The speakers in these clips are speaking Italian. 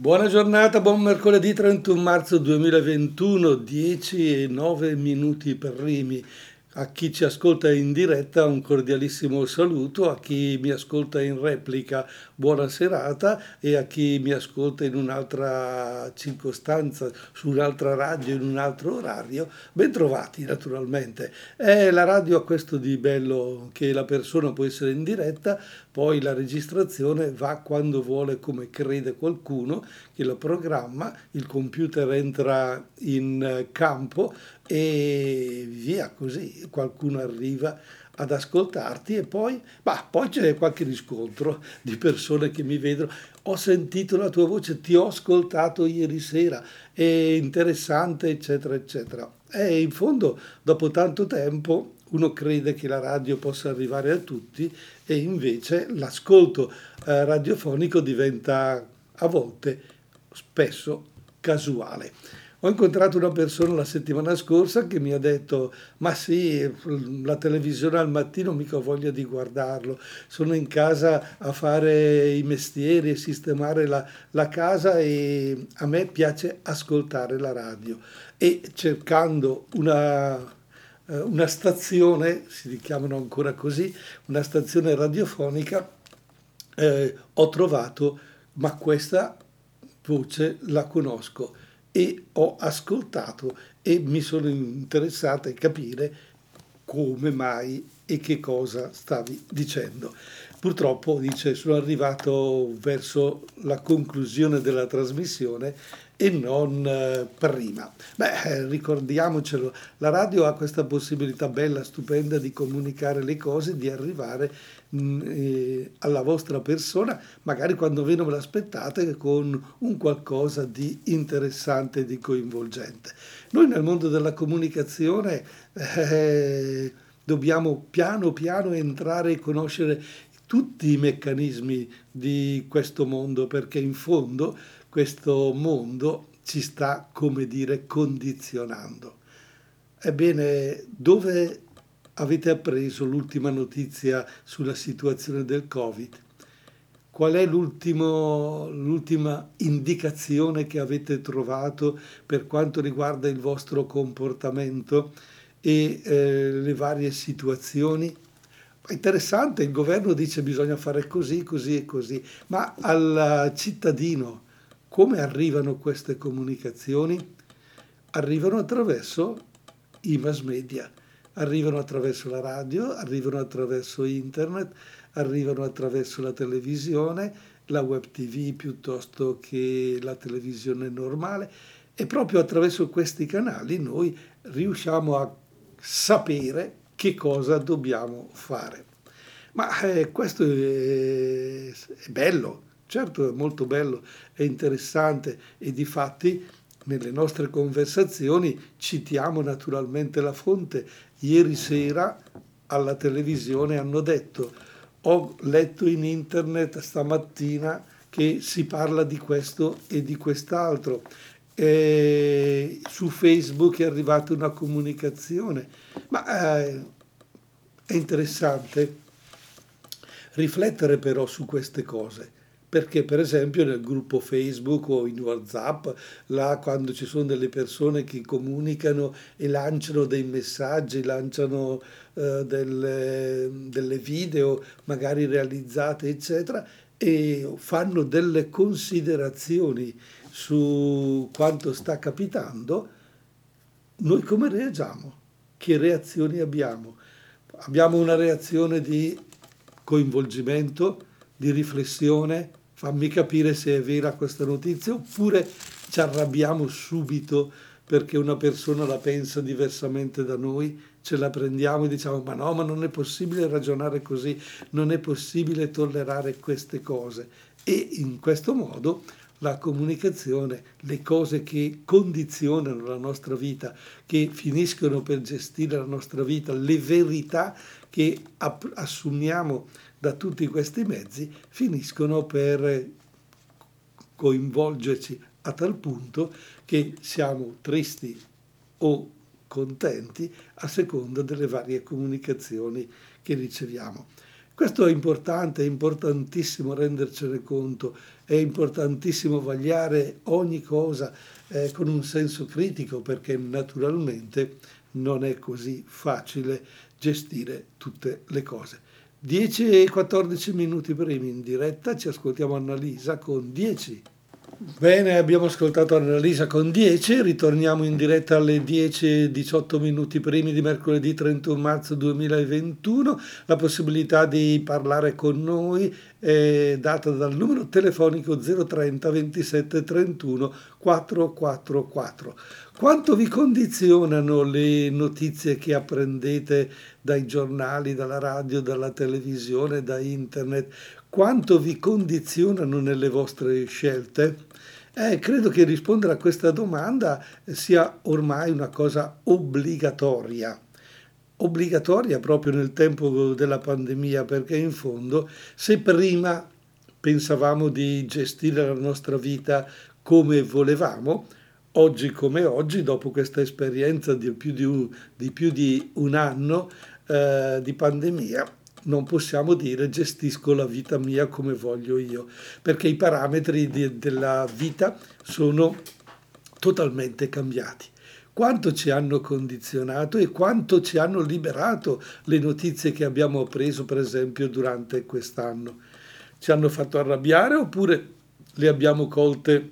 Buona giornata, buon mercoledì 31 marzo 2021, 10 e 9 minuti per Rimi. A chi ci ascolta in diretta un cordialissimo saluto, a chi mi ascolta in replica buona serata e a chi mi ascolta in un'altra circostanza, su un'altra radio, in un altro orario, ben trovati naturalmente. Eh, la radio ha questo di bello che la persona può essere in diretta, poi la registrazione va quando vuole, come crede qualcuno, che la programma, il computer entra in campo e via così, qualcuno arriva ad ascoltarti e poi, bah, poi c'è qualche riscontro di persone che mi vedono, ho sentito la tua voce, ti ho ascoltato ieri sera, è interessante, eccetera, eccetera. E in fondo, dopo tanto tempo, uno crede che la radio possa arrivare a tutti e invece l'ascolto eh, radiofonico diventa a volte, spesso, casuale. Ho incontrato una persona la settimana scorsa che mi ha detto, ma sì, la televisione al mattino mica ho voglia di guardarlo, sono in casa a fare i mestieri e sistemare la, la casa e a me piace ascoltare la radio. E cercando una eh, una stazione, si chiamano ancora così, una stazione radiofonica, eh, ho trovato, ma questa voce la conosco e ho ascoltato e mi sono interessato a capire come mai e che cosa stavi dicendo. Purtroppo, dice, sono arrivato verso la conclusione della trasmissione e non eh, prima. Beh, eh, ricordiamocelo, la radio ha questa possibilità bella, stupenda di comunicare le cose, di arrivare eh, alla vostra persona, magari quando ve non ve l'aspettate, con un qualcosa di interessante, di coinvolgente. Noi nel mondo della comunicazione eh, dobbiamo piano piano entrare e conoscere tutti i meccanismi di questo mondo, perché in fondo questo mondo ci sta, come dire, condizionando. Ebbene, dove avete appreso l'ultima notizia sulla situazione del Covid? Qual è l'ultima indicazione che avete trovato per quanto riguarda il vostro comportamento e eh, le varie situazioni? Interessante, il governo dice bisogna fare così, così e così, ma al cittadino come arrivano queste comunicazioni? Arrivano attraverso i mass media, arrivano attraverso la radio, arrivano attraverso internet, arrivano attraverso la televisione, la web tv piuttosto che la televisione normale e proprio attraverso questi canali noi riusciamo a sapere che cosa dobbiamo fare. Ma eh, questo è, è bello, Certo è molto bello, è interessante e di fatti nelle nostre conversazioni citiamo naturalmente la fonte. Ieri sera alla televisione hanno detto ho letto in internet stamattina che si parla di questo e di quest'altro. E su Facebook è arrivata una comunicazione, ma eh, è interessante riflettere però su queste cose perché per esempio nel gruppo Facebook o in Whatsapp, là quando ci sono delle persone che comunicano e lanciano dei messaggi, lanciano eh, delle, delle video magari realizzate, eccetera, e fanno delle considerazioni su quanto sta capitando, noi come reagiamo? Che reazioni abbiamo? Abbiamo una reazione di coinvolgimento, di riflessione, fammi capire se è vera questa notizia, oppure ci arrabbiamo subito perché una persona la pensa diversamente da noi, ce la prendiamo e diciamo ma no, ma non è possibile ragionare così, non è possibile tollerare queste cose. E in questo modo la comunicazione, le cose che condizionano la nostra vita, che finiscono per gestire la nostra vita, le verità che assumiamo da tutti questi mezzi finiscono per coinvolgerci a tal punto che siamo tristi o contenti a seconda delle varie comunicazioni che riceviamo. Questo è importante, è importantissimo rendercene conto, è importantissimo vagliare ogni cosa eh, con un senso critico perché naturalmente non è così facile gestire tutte le cose. 10 e 14 minuti primi in diretta, ci ascoltiamo Annalisa con 10. Bene, abbiamo ascoltato Annalisa con 10, ritorniamo in diretta alle 10 e 18 minuti primi di mercoledì 31 marzo 2021. La possibilità di parlare con noi è data dal numero telefonico 030 27 31 444. Quanto vi condizionano le notizie che apprendete dai giornali, dalla radio, dalla televisione, da internet? Quanto vi condizionano nelle vostre scelte? Eh, credo che rispondere a questa domanda sia ormai una cosa obbligatoria. Obbligatoria proprio nel tempo della pandemia, perché in fondo se prima pensavamo di gestire la nostra vita come volevamo, oggi come oggi, dopo questa esperienza di più di un, di più di un anno eh, di pandemia, non possiamo dire gestisco la vita mia come voglio io, perché i parametri di, della vita sono totalmente cambiati. Quanto ci hanno condizionato e quanto ci hanno liberato le notizie che abbiamo appreso, per esempio, durante quest'anno. Ci hanno fatto arrabbiare oppure le abbiamo colte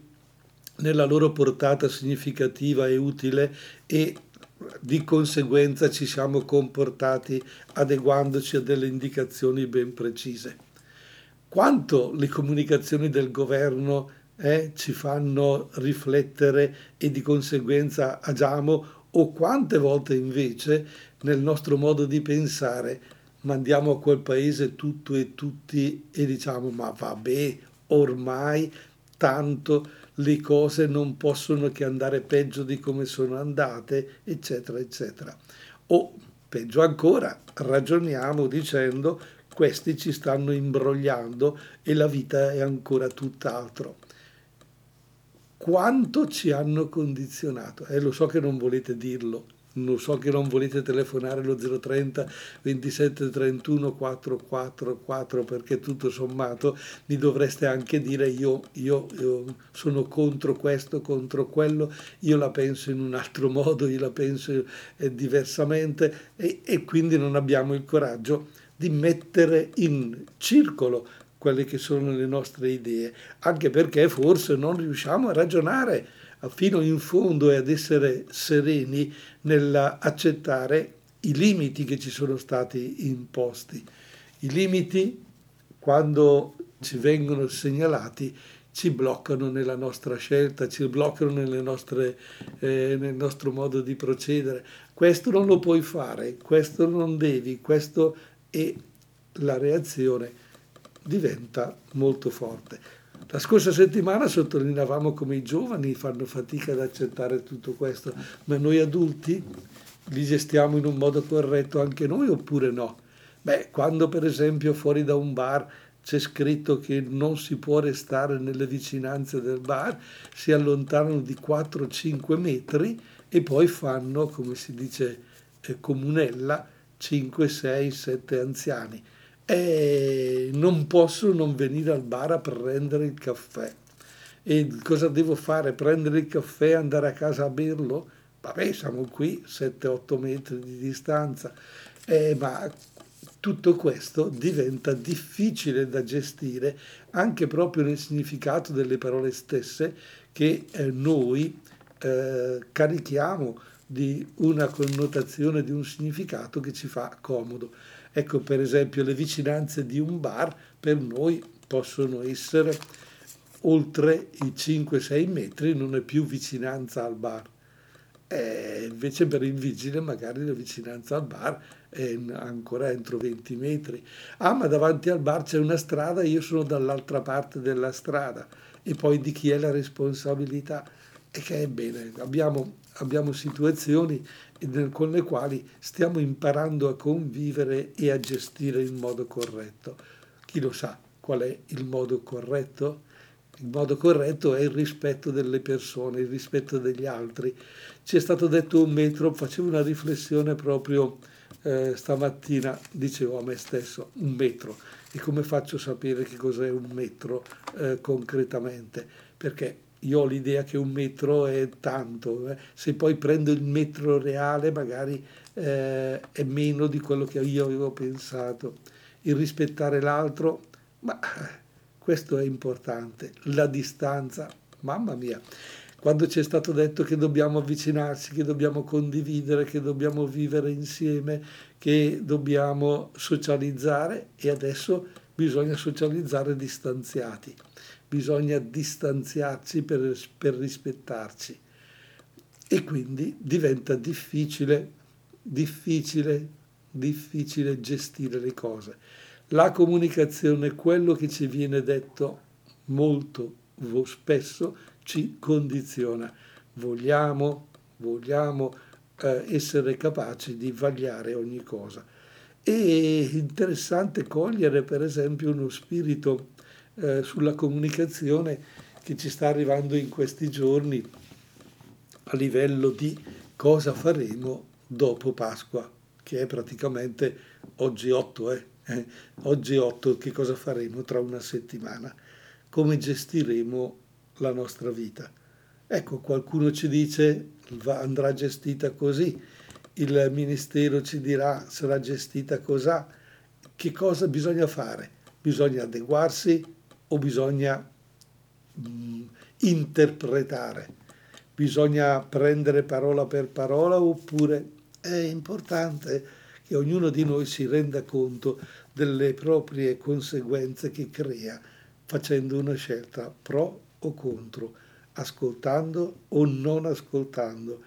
nella loro portata significativa e utile e di conseguenza ci siamo comportati adeguandoci a delle indicazioni ben precise. Quanto le comunicazioni del governo eh, ci fanno riflettere e di conseguenza agiamo o quante volte invece nel nostro modo di pensare mandiamo a quel paese tutto e tutti e diciamo ma vabbè ormai tanto le cose non possono che andare peggio di come sono andate, eccetera, eccetera. O peggio ancora, ragioniamo dicendo questi ci stanno imbrogliando e la vita è ancora tutt'altro. Quanto ci hanno condizionato? Eh, lo so che non volete dirlo, lo so che non volete telefonare lo 030 27 31 444 perché tutto sommato mi dovreste anche dire io, io, io, sono contro questo, contro quello, io la penso in un altro modo, io la penso eh, diversamente e, e quindi non abbiamo il coraggio di mettere in circolo quelle che sono le nostre idee, anche perché forse non riusciamo a ragionare fino in fondo e ad essere sereni nell'accettare i limiti che ci sono stati imposti. I limiti, quando ci vengono segnalati, ci bloccano nella nostra scelta, ci bloccano nostre, eh, nel nostro modo di procedere. Questo non lo puoi fare, questo non devi, questo e la reazione diventa molto forte. La scorsa settimana sottolineavamo come i giovani fanno fatica ad accettare tutto questo, ma noi adulti li gestiamo in un modo corretto anche noi oppure no? Beh, quando per esempio fuori da un bar c'è scritto che non si può restare nelle vicinanze del bar, si allontanano di 4-5 metri e poi fanno, come si dice, eh, comunella 5, 6, 7 anziani e non posso non venire al bar a prendere il caffè. E cosa devo fare? Prendere il caffè e andare a casa a berlo? Vabbè, siamo qui, 7-8 metri di distanza, eh, ma tutto questo diventa difficile da gestire anche proprio nel significato delle parole stesse che eh, noi eh, carichiamo di una connotazione, di un significato che ci fa comodo. Ecco, per esempio, le vicinanze di un bar per noi possono essere oltre i 5-6 metri, non è più vicinanza al bar. E invece per il vigile magari la vicinanza al bar è ancora entro 20 metri. Ah, ma davanti al bar c'è una strada, io sono dall'altra parte della strada. E poi di chi è la responsabilità? E che è bene, abbiamo, abbiamo situazioni con le quali stiamo imparando a convivere e a gestire in modo corretto. Chi lo sa qual è il modo corretto? Il modo corretto è il rispetto delle persone, il rispetto degli altri. Ci è stato detto un metro, facevo una riflessione proprio eh, stamattina dicevo a me stesso un metro e come faccio a sapere che cos'è un metro eh, concretamente? Perché io ho l'idea che un metro è tanto, eh. se poi prendo il metro reale magari eh, è meno di quello che io avevo pensato. Il rispettare l'altro, ma questo è importante. La distanza, mamma mia, quando ci è stato detto che dobbiamo avvicinarci, che dobbiamo condividere, che dobbiamo vivere insieme, che dobbiamo socializzare e adesso bisogna socializzare distanziati, bisogna distanziarci per, per rispettarci e quindi diventa difficile, difficile, difficile gestire le cose. La comunicazione, quello che ci viene detto molto spesso, ci condiziona. Vogliamo, vogliamo eh, essere capaci di vagliare ogni cosa. È interessante cogliere per esempio uno spirito eh, sulla comunicazione che ci sta arrivando in questi giorni a livello di cosa faremo dopo Pasqua, che è praticamente oggi 8, eh? eh oggi 8 che cosa faremo tra una settimana, come gestiremo la nostra vita. Ecco, qualcuno ci dice va, andrà gestita così, il ministero ci dirà sarà gestita così. Che cosa bisogna fare? Bisogna adeguarsi o bisogna mh, mm, interpretare? Bisogna prendere parola per parola oppure è importante che ognuno di noi si renda conto delle proprie conseguenze che crea facendo una scelta pro o contro, ascoltando o non ascoltando,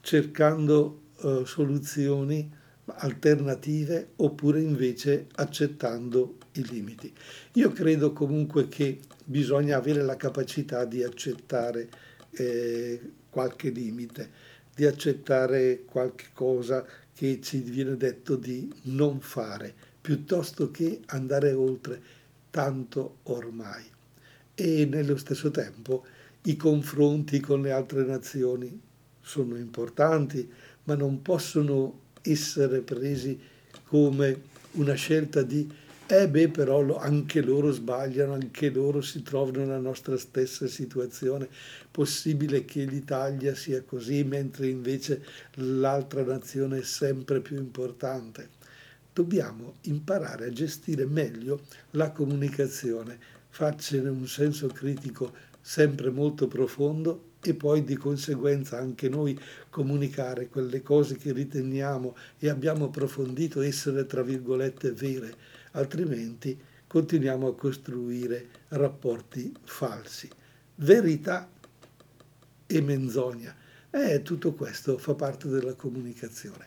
cercando uh, soluzioni alternative oppure invece accettando i limiti. Io credo comunque che bisogna avere la capacità di accettare eh, qualche limite, di accettare qualche cosa che ci viene detto di non fare, piuttosto che andare oltre tanto ormai e nello stesso tempo i confronti con le altre nazioni sono importanti, ma non possono essere presi come una scelta di eh beh però anche loro sbagliano, anche loro si trovano nella nostra stessa situazione, possibile che l'Italia sia così mentre invece l'altra nazione è sempre più importante. Dobbiamo imparare a gestire meglio la comunicazione farcene un senso critico sempre molto profondo e poi di conseguenza anche noi comunicare quelle cose che riteniamo e abbiamo approfondito essere tra virgolette vere, altrimenti continuiamo a costruire rapporti falsi. Verità e menzogna. Eh, tutto questo fa parte della comunicazione.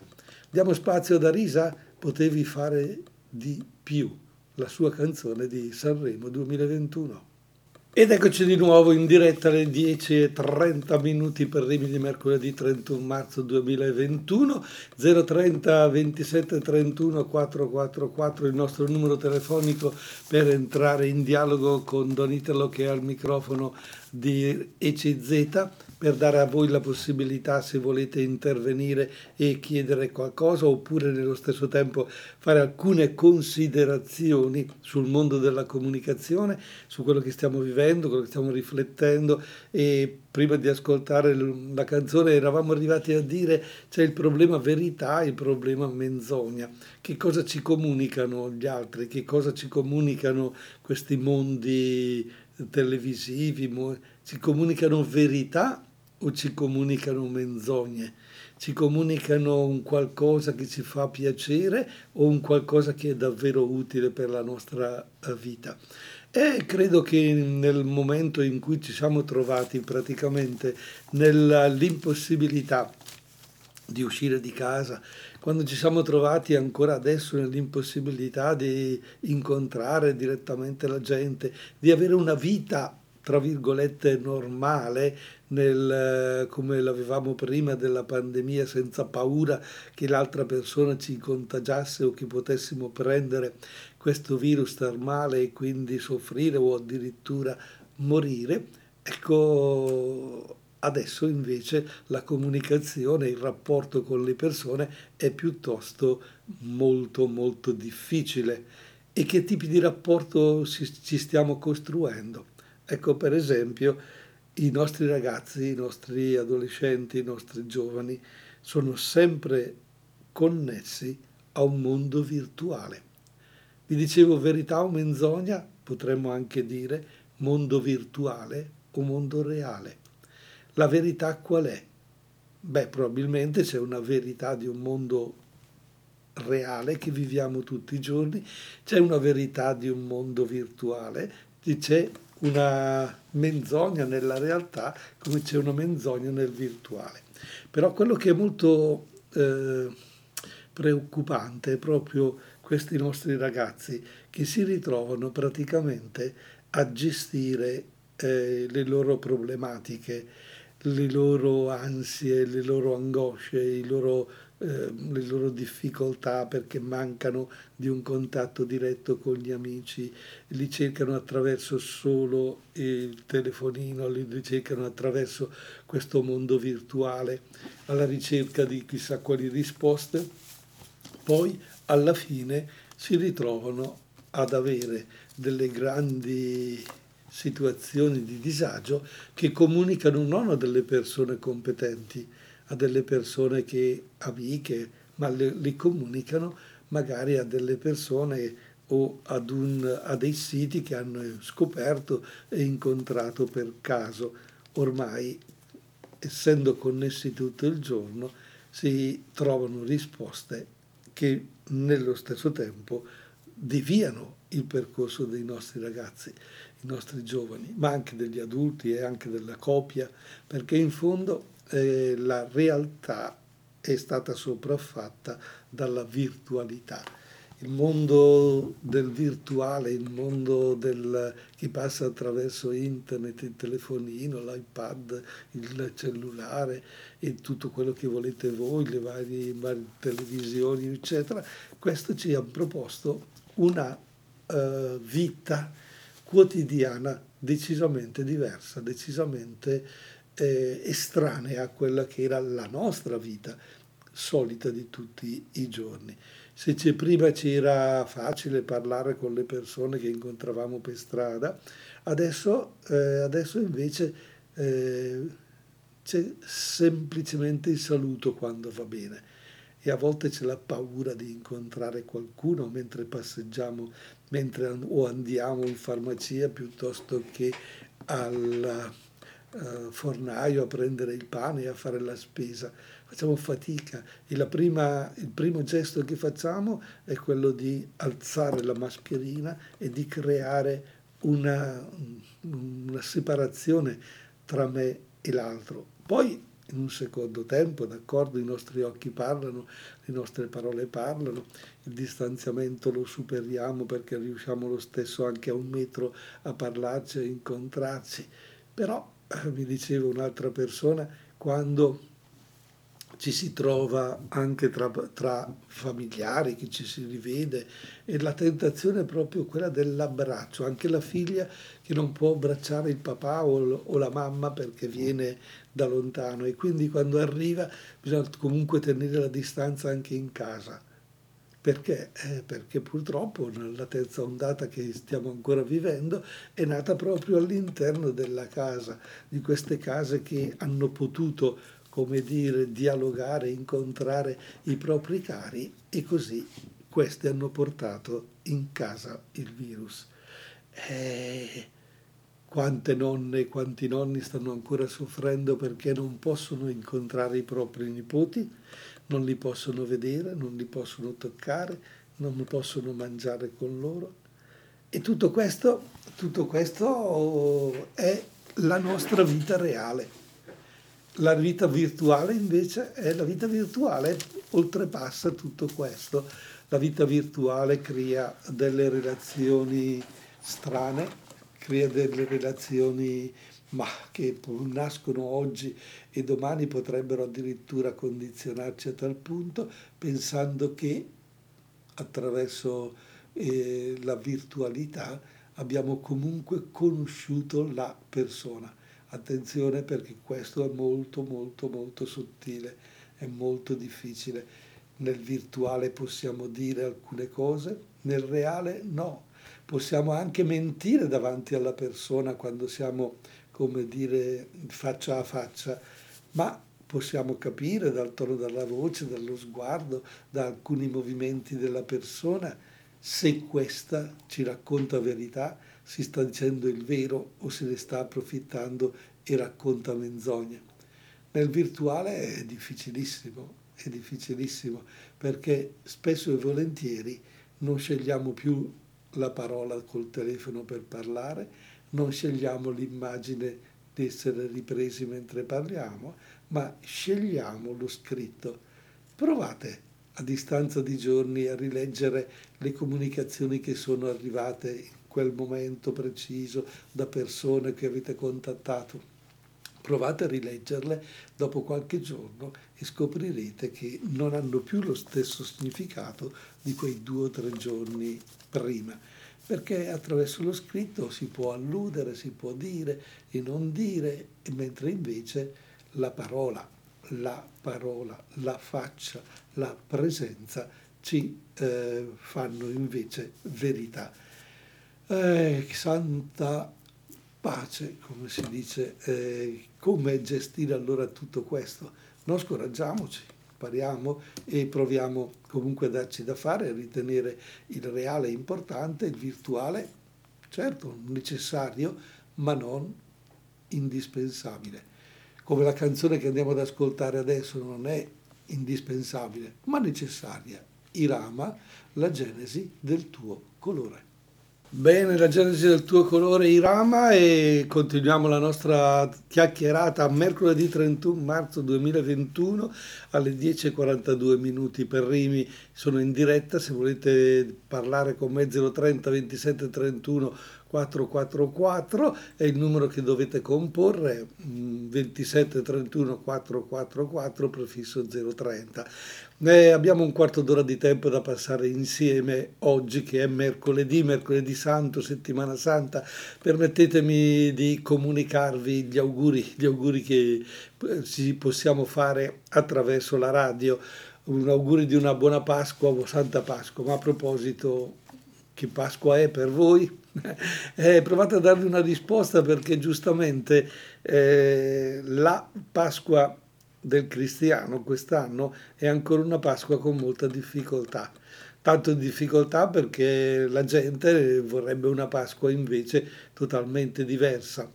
Diamo spazio ad Arisa, potevi fare di più la sua canzone di Sanremo 2021. Ed eccoci di nuovo in diretta alle 10.30 minuti per Rimi di mercoledì 31 marzo 2021, 030 27 31 444 il nostro numero telefonico per entrare in dialogo con Don Italo che è al microfono di ECZ per dare a voi la possibilità, se volete intervenire e chiedere qualcosa, oppure nello stesso tempo fare alcune considerazioni sul mondo della comunicazione, su quello che stiamo vivendo, quello che stiamo riflettendo e prima di ascoltare la canzone eravamo arrivati a dire c'è il problema verità e il problema menzogna. Che cosa ci comunicano gli altri? Che cosa ci comunicano questi mondi televisivi? Ci comunicano verità o ci comunicano menzogne, ci comunicano un qualcosa che ci fa piacere o un qualcosa che è davvero utile per la nostra eh, vita. E credo che nel momento in cui ci siamo trovati praticamente nell'impossibilità di uscire di casa, quando ci siamo trovati ancora adesso nell'impossibilità di incontrare direttamente la gente, di avere una vita tra virgolette normale nel, come l'avevamo prima della pandemia senza paura che l'altra persona ci contagiasse o che potessimo prendere questo virus star male e quindi soffrire o addirittura morire ecco Adesso invece la comunicazione, il rapporto con le persone è piuttosto molto molto difficile. E che tipi di rapporto ci stiamo costruendo? Ecco per esempio i nostri ragazzi, i nostri adolescenti, i nostri giovani sono sempre connessi a un mondo virtuale. Vi dicevo verità o menzogna, potremmo anche dire mondo virtuale o mondo reale. La verità qual è? Beh, probabilmente c'è una verità di un mondo reale che viviamo tutti i giorni, c'è una verità di un mondo virtuale, c'è una menzogna nella realtà come c'è una menzogna nel virtuale. Però quello che è molto eh, preoccupante è proprio questi nostri ragazzi che si ritrovano praticamente a gestire eh, le loro problematiche le loro ansie, le loro angosce, loro, eh, le loro difficoltà perché mancano di un contatto diretto con gli amici, li cercano attraverso solo il telefonino, li cercano attraverso questo mondo virtuale alla ricerca di chissà quali risposte, poi alla fine si ritrovano ad avere delle grandi situazioni di disagio che comunicano non a delle persone competenti, a delle persone che amiche, ma le, li comunicano magari a delle persone o ad un, a dei siti che hanno scoperto e incontrato per caso. Ormai, essendo connessi tutto il giorno, si trovano risposte che nello stesso tempo deviano il percorso dei nostri ragazzi i nostri giovani, ma anche degli adulti e anche della coppia, perché in fondo eh, la realtà è stata sopraffatta dalla virtualità. Il mondo del virtuale, il mondo del, che passa attraverso internet, il telefonino, l'iPad, il cellulare e tutto quello che volete voi, le varie, varie televisioni, eccetera, questo ci ha proposto una uh, vita quotidiana decisamente diversa, decisamente eh, estranea a quella che era la nostra vita solita di tutti i giorni. Se prima c'era facile parlare con le persone che incontravamo per strada, adesso, eh, adesso invece eh, c'è semplicemente il saluto quando va bene e a volte c'è la paura di incontrare qualcuno mentre passeggiamo mentre o andiamo in farmacia piuttosto che al uh, fornaio a prendere il pane e a fare la spesa. Facciamo fatica e prima, il primo gesto che facciamo è quello di alzare la mascherina e di creare una, una separazione tra me e l'altro. Poi in un secondo tempo, d'accordo, i nostri occhi parlano, le nostre parole parlano, il distanziamento lo superiamo perché riusciamo lo stesso anche a un metro a parlarci, a incontrarci, però, eh, mi diceva un'altra persona, quando ci si trova anche tra, tra, familiari, che ci si rivede e la tentazione è proprio quella dell'abbraccio, anche la figlia che non può abbracciare il papà o, o la mamma perché viene da lontano e quindi quando arriva bisogna comunque tenere la distanza anche in casa. Perché? Eh, perché purtroppo la terza ondata che stiamo ancora vivendo è nata proprio all'interno della casa, di queste case che hanno potuto come dire, dialogare, incontrare i propri cari e così questi hanno portato in casa il virus. Eh, quante nonne e quanti nonni stanno ancora soffrendo perché non possono incontrare i propri nipoti, non li possono vedere, non li possono toccare, non possono mangiare con loro. E tutto questo, tutto questo è la nostra vita reale. La vita virtuale invece è la vita virtuale, oltrepassa tutto questo. La vita virtuale crea delle relazioni strane, crea delle relazioni ma che nascono oggi e domani potrebbero addirittura condizionarci a tal punto, pensando che attraverso eh, la virtualità abbiamo comunque conosciuto la persona Attenzione perché questo è molto molto molto sottile, è molto difficile. Nel virtuale possiamo dire alcune cose, nel reale no. Possiamo anche mentire davanti alla persona quando siamo, come dire, faccia a faccia, ma possiamo capire dal tono della voce, dallo sguardo, da alcuni movimenti della persona, se questa ci racconta verità, si sta dicendo il vero o se ne sta approfittando e racconta menzogne. Nel virtuale è difficilissimo, è difficilissimo perché spesso e volentieri non scegliamo più la parola col telefono per parlare, non scegliamo l'immagine di essere ripresi mentre parliamo, ma scegliamo lo scritto. Provate a distanza di giorni a rileggere le comunicazioni che sono arrivate in quel momento preciso da persone che avete contattato. Provate a rileggerle dopo qualche giorno e scoprirete che non hanno più lo stesso significato di quei due o tre giorni prima perché attraverso lo scritto si può alludere, si può dire e non dire, mentre invece la parola, la parola, la faccia, la presenza ci eh, fanno invece verità. Eh, santa pace, come si dice, eh, come gestire allora tutto questo? Non scoraggiamoci, impariamo e proviamo comunque a darci da fare, a ritenere il reale importante, il virtuale certo necessario, ma non indispensabile. Come la canzone che andiamo ad ascoltare adesso non è indispensabile, ma necessaria. Irama, la genesi del tuo colore. Bene, la genesi del tuo colore Irama e continuiamo la nostra chiacchierata mercoledì 31 marzo 2021 alle 10.42 minuti per Rimi. Sono in diretta, se volete parlare con me 030 27 31 444 è il numero che dovete comporre 27 31 444 prefisso 030 eh, abbiamo un quarto d'ora di tempo da passare insieme oggi che è mercoledì mercoledì santo settimana santa. Permettetemi di comunicarvi gli auguri gli auguri che eh, ci possiamo fare attraverso la radio. Un augurio di una buona Pasqua o Santa Pasqua. Ma a proposito che Pasqua è per voi? Eh, provate a darvi una risposta perché giustamente eh, la Pasqua del cristiano quest'anno è ancora una Pasqua con molta difficoltà. Tanto difficoltà perché la gente vorrebbe una Pasqua invece totalmente diversa.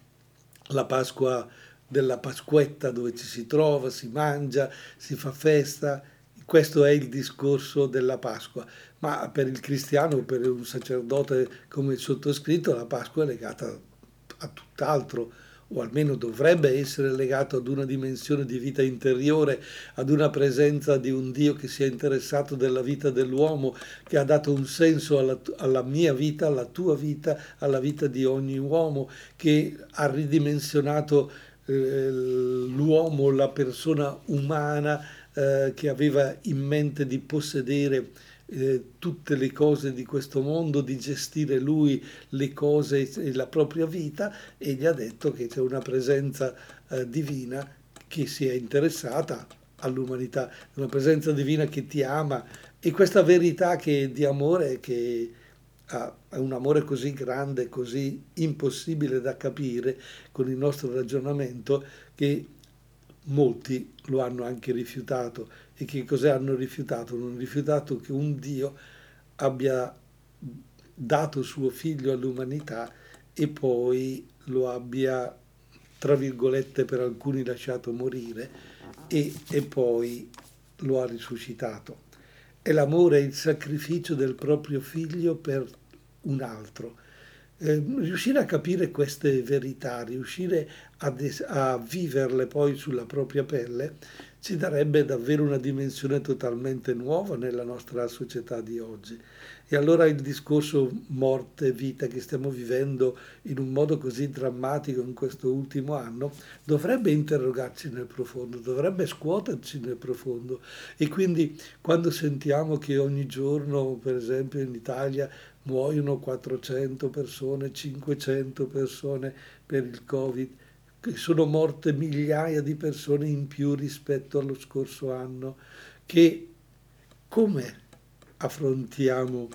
La Pasqua della Pasquetta dove ci si trova, si mangia, si fa festa. Questo è il discorso della Pasqua ma per il cristiano, per un sacerdote come il sottoscritto, la Pasqua è legata a tutt'altro, o almeno dovrebbe essere legato ad una dimensione di vita interiore, ad una presenza di un Dio che si è interessato della vita dell'uomo, che ha dato un senso alla, alla mia vita, alla tua vita, alla vita di ogni uomo, che ha ridimensionato eh, l'uomo, la persona umana eh, che aveva in mente di possedere eh, tutte le cose di questo mondo, di gestire lui le cose e la propria vita e gli ha detto che c'è una presenza eh, divina che si è interessata all'umanità, una presenza divina che ti ama. E questa verità che di amore che ha un amore così grande, così impossibile da capire con il nostro ragionamento che molti lo hanno anche rifiutato e che cosa hanno rifiutato? Hanno rifiutato che un Dio abbia dato suo figlio all'umanità e poi lo abbia, tra virgolette, per alcuni lasciato morire e, e poi lo ha risuscitato. È l'amore il sacrificio del proprio figlio per un altro. Eh, riuscire a capire queste verità, riuscire a, des- a viverle poi sulla propria pelle, ci darebbe davvero una dimensione totalmente nuova nella nostra società di oggi. E allora il discorso morte-vita che stiamo vivendo in un modo così drammatico in questo ultimo anno dovrebbe interrogarci nel profondo, dovrebbe scuoterci nel profondo. E quindi quando sentiamo che ogni giorno, per esempio in Italia, muoiono 400 persone, 500 persone per il Covid, sono morte migliaia di persone in più rispetto allo scorso anno, che come affrontiamo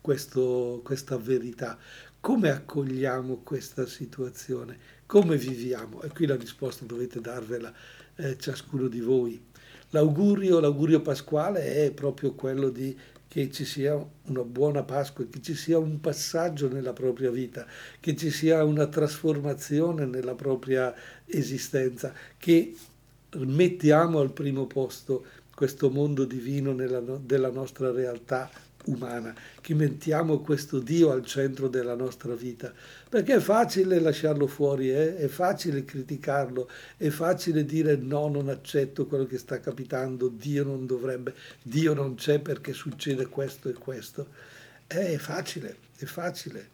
questo, questa verità, come accogliamo questa situazione, come viviamo? E qui la risposta dovete darvela eh, ciascuno di voi. L'augurio, l'augurio pasquale è proprio quello di che ci sia una buona Pasqua, che ci sia un passaggio nella propria vita, che ci sia una trasformazione nella propria esistenza, che mettiamo al primo posto questo mondo divino nella, della nostra realtà umana, che mettiamo questo Dio al centro della nostra vita, perché è facile lasciarlo fuori, eh? è facile criticarlo, è facile dire no, non accetto quello che sta capitando, Dio non dovrebbe, Dio non c'è perché succede questo e questo. È facile, è facile,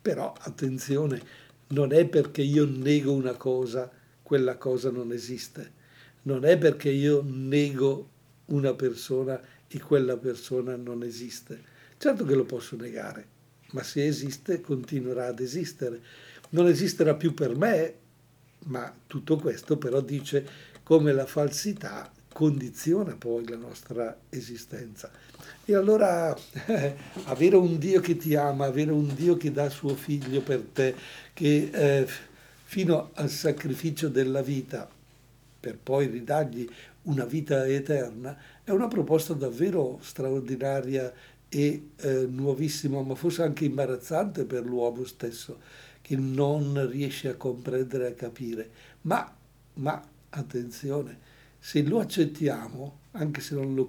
però attenzione, non è perché io nego una cosa, quella cosa non esiste, non è perché io nego una persona e quella persona non esiste. Certo che lo posso negare, ma se esiste continuerà ad esistere. Non esisterà più per me, ma tutto questo però dice come la falsità condiziona poi la nostra esistenza. E allora eh, avere un Dio che ti ama, avere un Dio che dà suo figlio per te, che eh, fino al sacrificio della vita, per poi ridargli una vita eterna, è una proposta davvero straordinaria e eh, nuovissima, ma forse anche imbarazzante per l'uomo stesso, che non riesce a comprendere e a capire. Ma, ma, attenzione, se lo accettiamo, anche se non lo,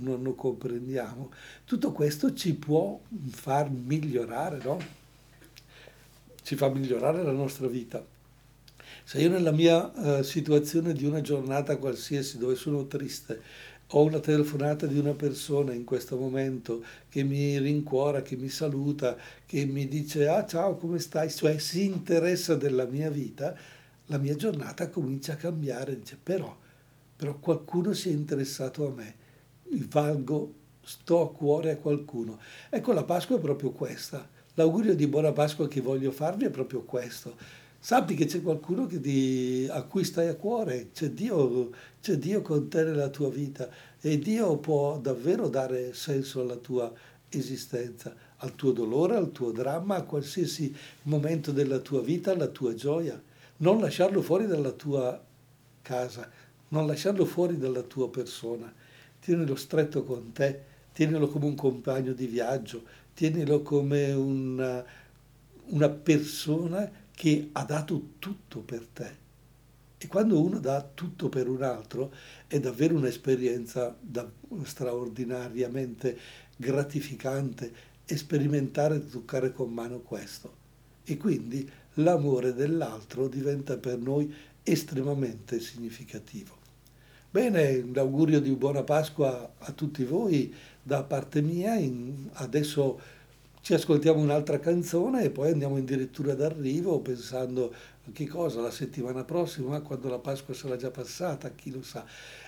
non lo comprendiamo, tutto questo ci può far migliorare, no? Ci fa migliorare la nostra vita. Se io nella mia uh, situazione di una giornata qualsiasi dove sono triste ho una telefonata di una persona in questo momento che mi rincuora, che mi saluta, che mi dice ah ciao come stai, cioè si interessa della mia vita, la mia giornata comincia a cambiare, dice però, però qualcuno si è interessato a me, valgo, sto a cuore a qualcuno. Ecco la Pasqua è proprio questa, l'augurio di buona Pasqua che voglio farvi è proprio questo sappi che c'è qualcuno ti, a cui stai a cuore, c'è Dio, c'è Dio con te nella tua vita e Dio può davvero dare senso alla tua esistenza, al tuo dolore, al tuo dramma, a qualsiasi momento della tua vita, alla tua gioia. Non lasciarlo fuori dalla tua casa, non lasciarlo fuori dalla tua persona. Tienilo stretto con te, tienilo come un compagno di viaggio, tienilo come una, una persona che ha dato tutto per te. E quando uno dà tutto per un altro è davvero un'esperienza da, straordinariamente gratificante sperimentare e toccare con mano questo. E quindi l'amore dell'altro diventa per noi estremamente significativo. Bene, l'augurio di buona Pasqua a tutti voi da parte mia. In, adesso ci ascoltiamo un'altra canzone e poi andiamo addirittura d'arrivo pensando a che cosa la settimana prossima, quando la Pasqua sarà già passata, chi lo sa.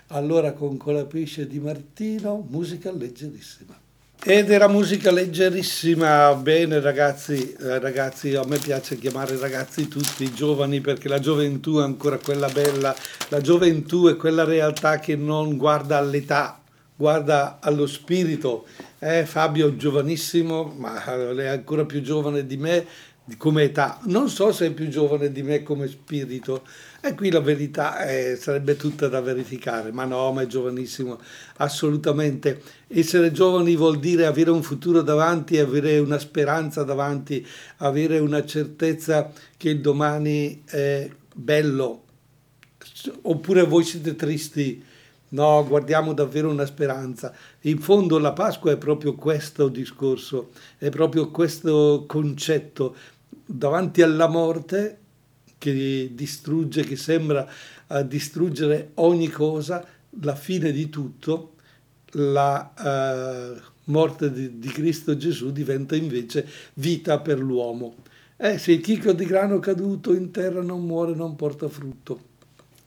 Allora con Colapisce di Martino, musica leggerissima. Ed era musica leggerissima, bene ragazzi, eh, ragazzi, a me piace chiamare ragazzi tutti giovani perché la gioventù è ancora quella bella, la gioventù è quella realtà che non guarda all'età, guarda allo spirito. Eh, Fabio è giovanissimo, ma è ancora più giovane di me come età. Non so se è più giovane di me come spirito. E qui la verità è, sarebbe tutta da verificare. Ma no, ma è giovanissimo, assolutamente. Essere giovani vuol dire avere un futuro davanti, avere una speranza davanti, avere una certezza che il domani è bello. Oppure voi siete tristi No, guardiamo davvero una speranza. In fondo la Pasqua è proprio questo discorso, è proprio questo concetto. Davanti alla morte che distrugge, che sembra uh, distruggere ogni cosa, la fine di tutto, la uh, morte di, di, Cristo Gesù diventa invece vita per l'uomo. Eh, se il chicco di grano caduto in terra non muore, non porta frutto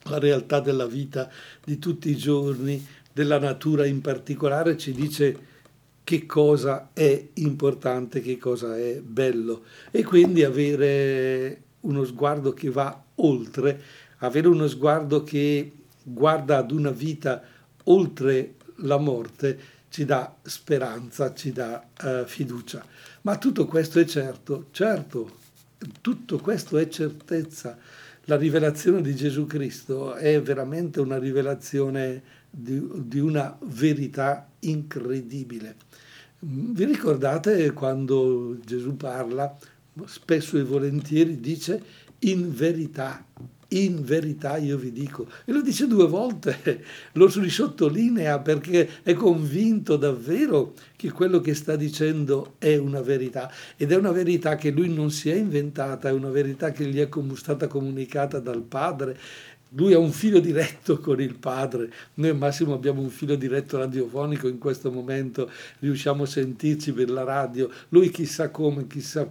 la realtà della vita di tutti i giorni, della natura in particolare, ci dice che cosa è importante, che cosa è bello e quindi avere uno sguardo che va oltre, avere uno sguardo che guarda ad una vita oltre la morte, ci dà speranza, ci dà uh, fiducia. Ma tutto questo è certo, certo, tutto questo è certezza. La rivelazione di Gesù Cristo è veramente una rivelazione di, di una verità incredibile. Vi ricordate quando Gesù parla, spesso e volentieri dice in verità, in verità io vi dico, e lo dice due volte, lo risottolinea perché è convinto davvero che quello che sta dicendo è una verità. Ed è una verità che lui non si è inventata, è una verità che gli è stata comunicata dal Padre. Lui ha un filo diretto con il padre, noi massimo abbiamo un filo diretto radiofonico in questo momento, riusciamo a sentirci per la radio, lui chissà come, chissà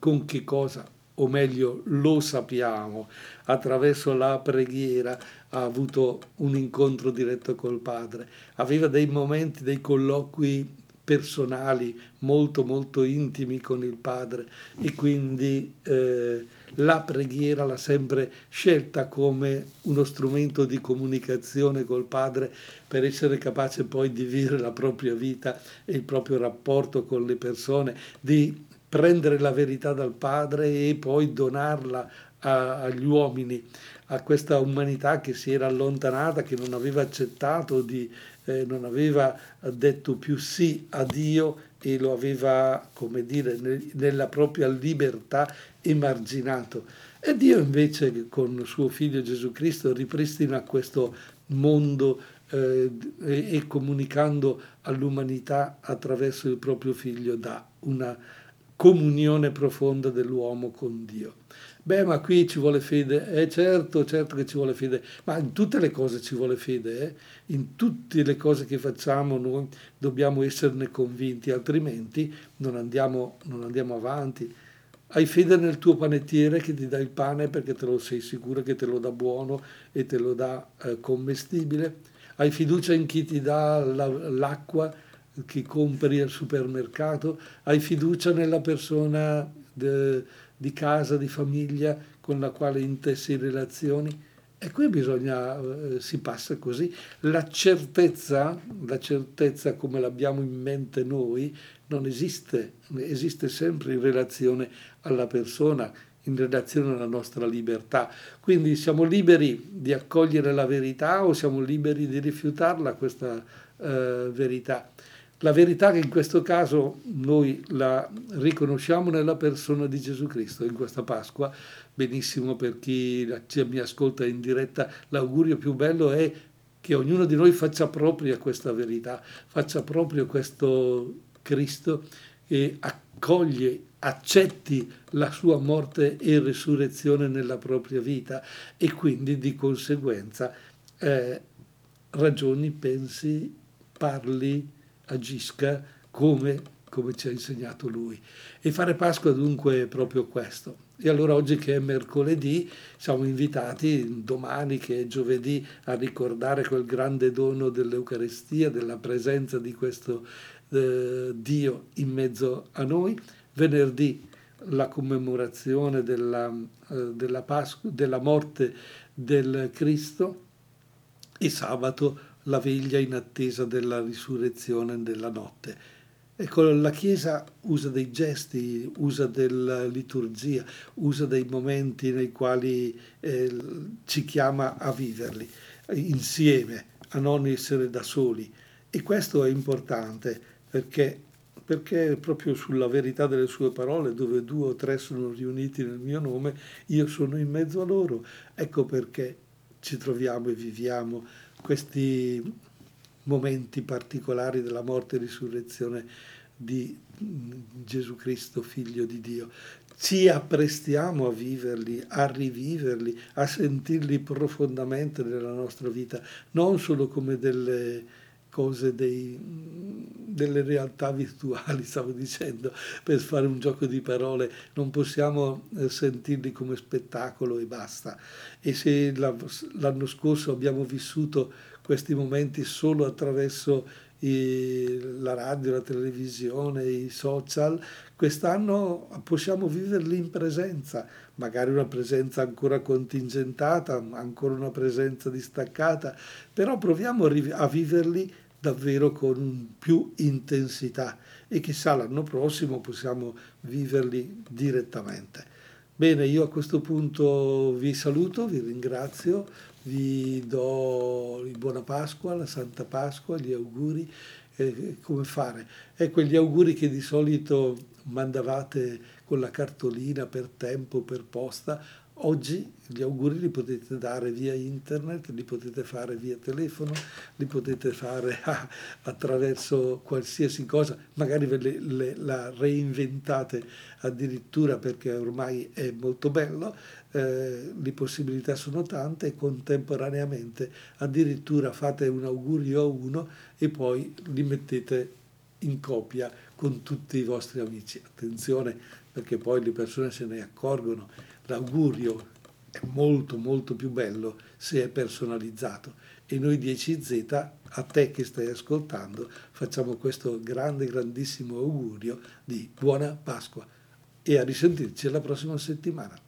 con che cosa o meglio lo sappiamo, attraverso la preghiera ha avuto un incontro diretto col Padre, aveva dei momenti, dei colloqui personali molto molto intimi con il Padre e quindi eh, la preghiera l'ha sempre scelta come uno strumento di comunicazione col Padre per essere capace poi di vivere la propria vita e il proprio rapporto con le persone, di prendere la verità dal Padre e poi donarla a, agli uomini, a questa umanità che si era allontanata, che non aveva accettato, di, eh, non aveva detto più sì a Dio e lo aveva, come dire, nel, nella propria libertà emarginato. E Dio invece con suo figlio Gesù Cristo ripristina questo mondo eh, e, e comunicando all'umanità attraverso il proprio figlio dà una comunione profonda dell'uomo con Dio. Beh, ma qui ci vuole fede, eh certo, certo che ci vuole fede, ma in tutte le cose ci vuole fede, eh? in tutte le cose che facciamo noi dobbiamo esserne convinti, altrimenti non andiamo, non andiamo avanti. Hai fede nel tuo panettiere che ti dà il pane perché te lo sei sicuro che te lo dà buono e te lo dà eh, commestibile? Hai fiducia in chi ti dà la, l'acqua che compri al supermercato, hai fiducia nella persona de, di casa, di famiglia con la quale intessi relazioni. E qui bisogna, eh, si passa così. La certezza, la certezza come l'abbiamo in mente noi, non esiste, esiste sempre in relazione alla persona, in relazione alla nostra libertà. Quindi siamo liberi di accogliere la verità o siamo liberi di rifiutarla questa eh, verità. La verità che in questo caso noi la riconosciamo nella persona di Gesù Cristo in questa Pasqua, benissimo per chi mi ascolta in diretta, l'augurio più bello è che ognuno di noi faccia propria questa verità, faccia proprio questo Cristo e accoglie, accetti la sua morte e risurrezione nella propria vita e quindi di conseguenza eh, ragioni, pensi, parli, agisca come, come ci ha insegnato lui. E fare Pasqua dunque è proprio questo. E allora oggi che è mercoledì siamo invitati, domani che è giovedì, a ricordare quel grande dono dell'Eucarestia, della presenza di questo eh, Dio in mezzo a noi. Venerdì la commemorazione della, eh, della, Pasqua, della morte del Cristo e sabato la veglia in attesa della risurrezione della notte. Ecco, la Chiesa usa dei gesti, usa della liturgia, usa dei momenti nei quali eh, ci chiama a viverli insieme, a non essere da soli. E questo è importante perché, perché proprio sulla verità delle sue parole, dove due o tre sono riuniti nel mio nome, io sono in mezzo a loro. Ecco perché ci troviamo e viviamo questi momenti particolari della morte e risurrezione di Gesù Cristo, figlio di Dio. Ci apprestiamo a viverli, a riviverli, a sentirli profondamente nella nostra vita, non solo come delle cose, dei, delle realtà virtuali, stavo dicendo, per fare un gioco di parole, non possiamo eh, sentirli come spettacolo e basta. E se l'anno scorso abbiamo vissuto questi momenti solo attraverso la radio, la televisione, i social, quest'anno possiamo viverli in presenza, magari una presenza ancora contingentata, ancora una presenza distaccata, però proviamo a viverli davvero con più intensità e chissà l'anno prossimo possiamo viverli direttamente. Bene, io a questo punto vi saluto, vi ringrazio, vi do il buona Pasqua, la Santa Pasqua, gli auguri, eh, come fare. E quegli auguri che di solito mandavate con la cartolina per tempo, per posta, Oggi gli auguri li potete dare via internet, li potete fare via telefono, li potete fare ah, attraverso qualsiasi cosa, magari ve le, le, la reinventate addirittura perché ormai è molto bello, eh, le possibilità sono tante e contemporaneamente addirittura fate un augurio a uno e poi li mettete in copia con tutti i vostri amici. Attenzione perché poi le persone se ne accorgono l'augurio è molto molto più bello se è personalizzato e noi 10Z a te che stai ascoltando facciamo questo grande grandissimo augurio di buona Pasqua e a risentirci la prossima settimana.